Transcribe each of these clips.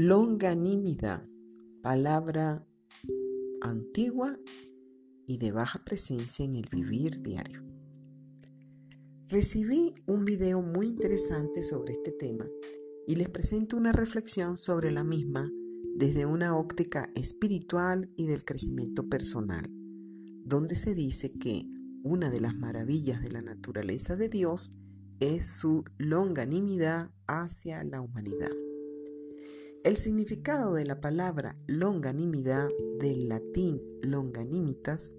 Longanimidad, palabra antigua y de baja presencia en el vivir diario. Recibí un video muy interesante sobre este tema y les presento una reflexión sobre la misma desde una óptica espiritual y del crecimiento personal, donde se dice que una de las maravillas de la naturaleza de Dios es su longanimidad hacia la humanidad. El significado de la palabra longanimidad, del latín longanimitas,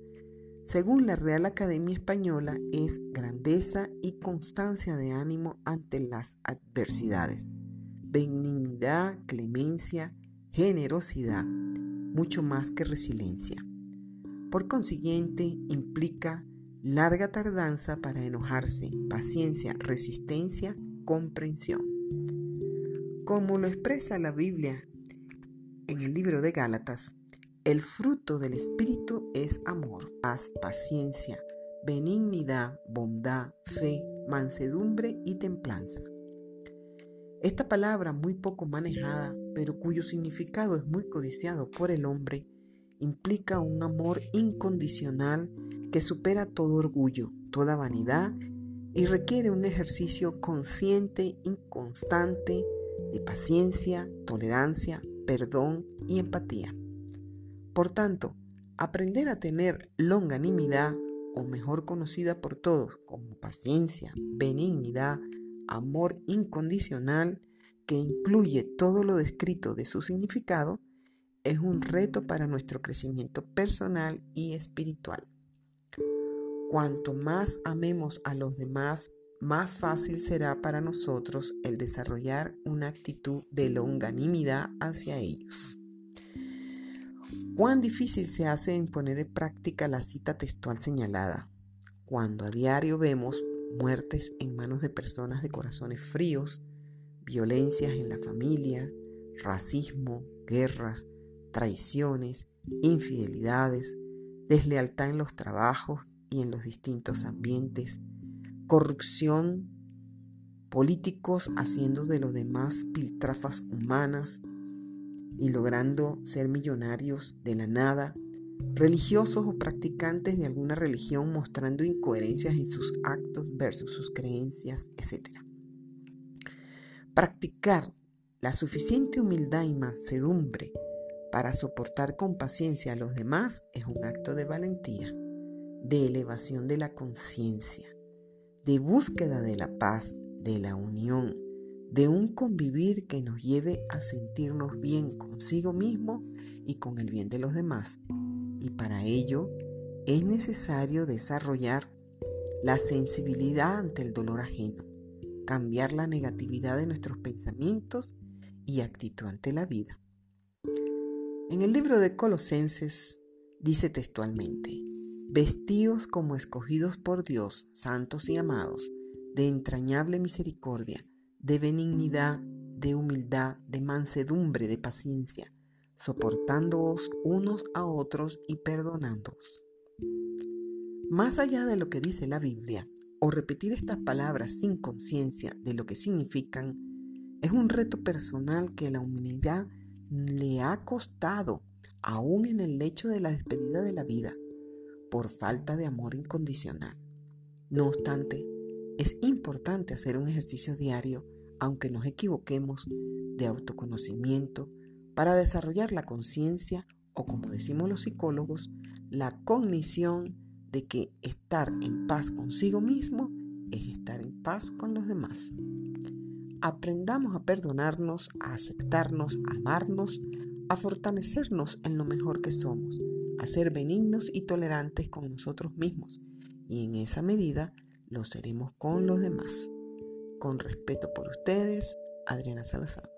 según la Real Academia Española, es grandeza y constancia de ánimo ante las adversidades, benignidad, clemencia, generosidad, mucho más que resiliencia. Por consiguiente, implica larga tardanza para enojarse, paciencia, resistencia, comprensión. Como lo expresa la Biblia en el libro de Gálatas, el fruto del Espíritu es amor, paz, paciencia, benignidad, bondad, fe, mansedumbre y templanza. Esta palabra muy poco manejada, pero cuyo significado es muy codiciado por el hombre, implica un amor incondicional que supera todo orgullo, toda vanidad y requiere un ejercicio consciente y constante de paciencia, tolerancia, perdón y empatía. Por tanto, aprender a tener longanimidad, o mejor conocida por todos como paciencia, benignidad, amor incondicional, que incluye todo lo descrito de su significado, es un reto para nuestro crecimiento personal y espiritual. Cuanto más amemos a los demás, más fácil será para nosotros el desarrollar una actitud de longanimidad hacia ellos. Cuán difícil se hace en poner en práctica la cita textual señalada, cuando a diario vemos muertes en manos de personas de corazones fríos, violencias en la familia, racismo, guerras, traiciones, infidelidades, deslealtad en los trabajos y en los distintos ambientes, corrupción, políticos haciendo de los demás piltrafas humanas y logrando ser millonarios de la nada, religiosos o practicantes de alguna religión mostrando incoherencias en sus actos versus sus creencias, etc. Practicar la suficiente humildad y mansedumbre para soportar con paciencia a los demás es un acto de valentía de elevación de la conciencia, de búsqueda de la paz, de la unión, de un convivir que nos lleve a sentirnos bien consigo mismo y con el bien de los demás. Y para ello es necesario desarrollar la sensibilidad ante el dolor ajeno, cambiar la negatividad de nuestros pensamientos y actitud ante la vida. En el libro de Colosenses dice textualmente, Vestíos como escogidos por Dios, santos y amados, de entrañable misericordia, de benignidad, de humildad, de mansedumbre, de paciencia, soportándoos unos a otros y perdonándoos. Más allá de lo que dice la Biblia, o repetir estas palabras sin conciencia de lo que significan, es un reto personal que la humanidad le ha costado aún en el lecho de la despedida de la vida por falta de amor incondicional. No obstante, es importante hacer un ejercicio diario, aunque nos equivoquemos, de autoconocimiento para desarrollar la conciencia o, como decimos los psicólogos, la cognición de que estar en paz consigo mismo es estar en paz con los demás. Aprendamos a perdonarnos, a aceptarnos, a amarnos, a fortalecernos en lo mejor que somos a ser benignos y tolerantes con nosotros mismos y en esa medida lo seremos con los demás. Con respeto por ustedes, Adriana Salazar.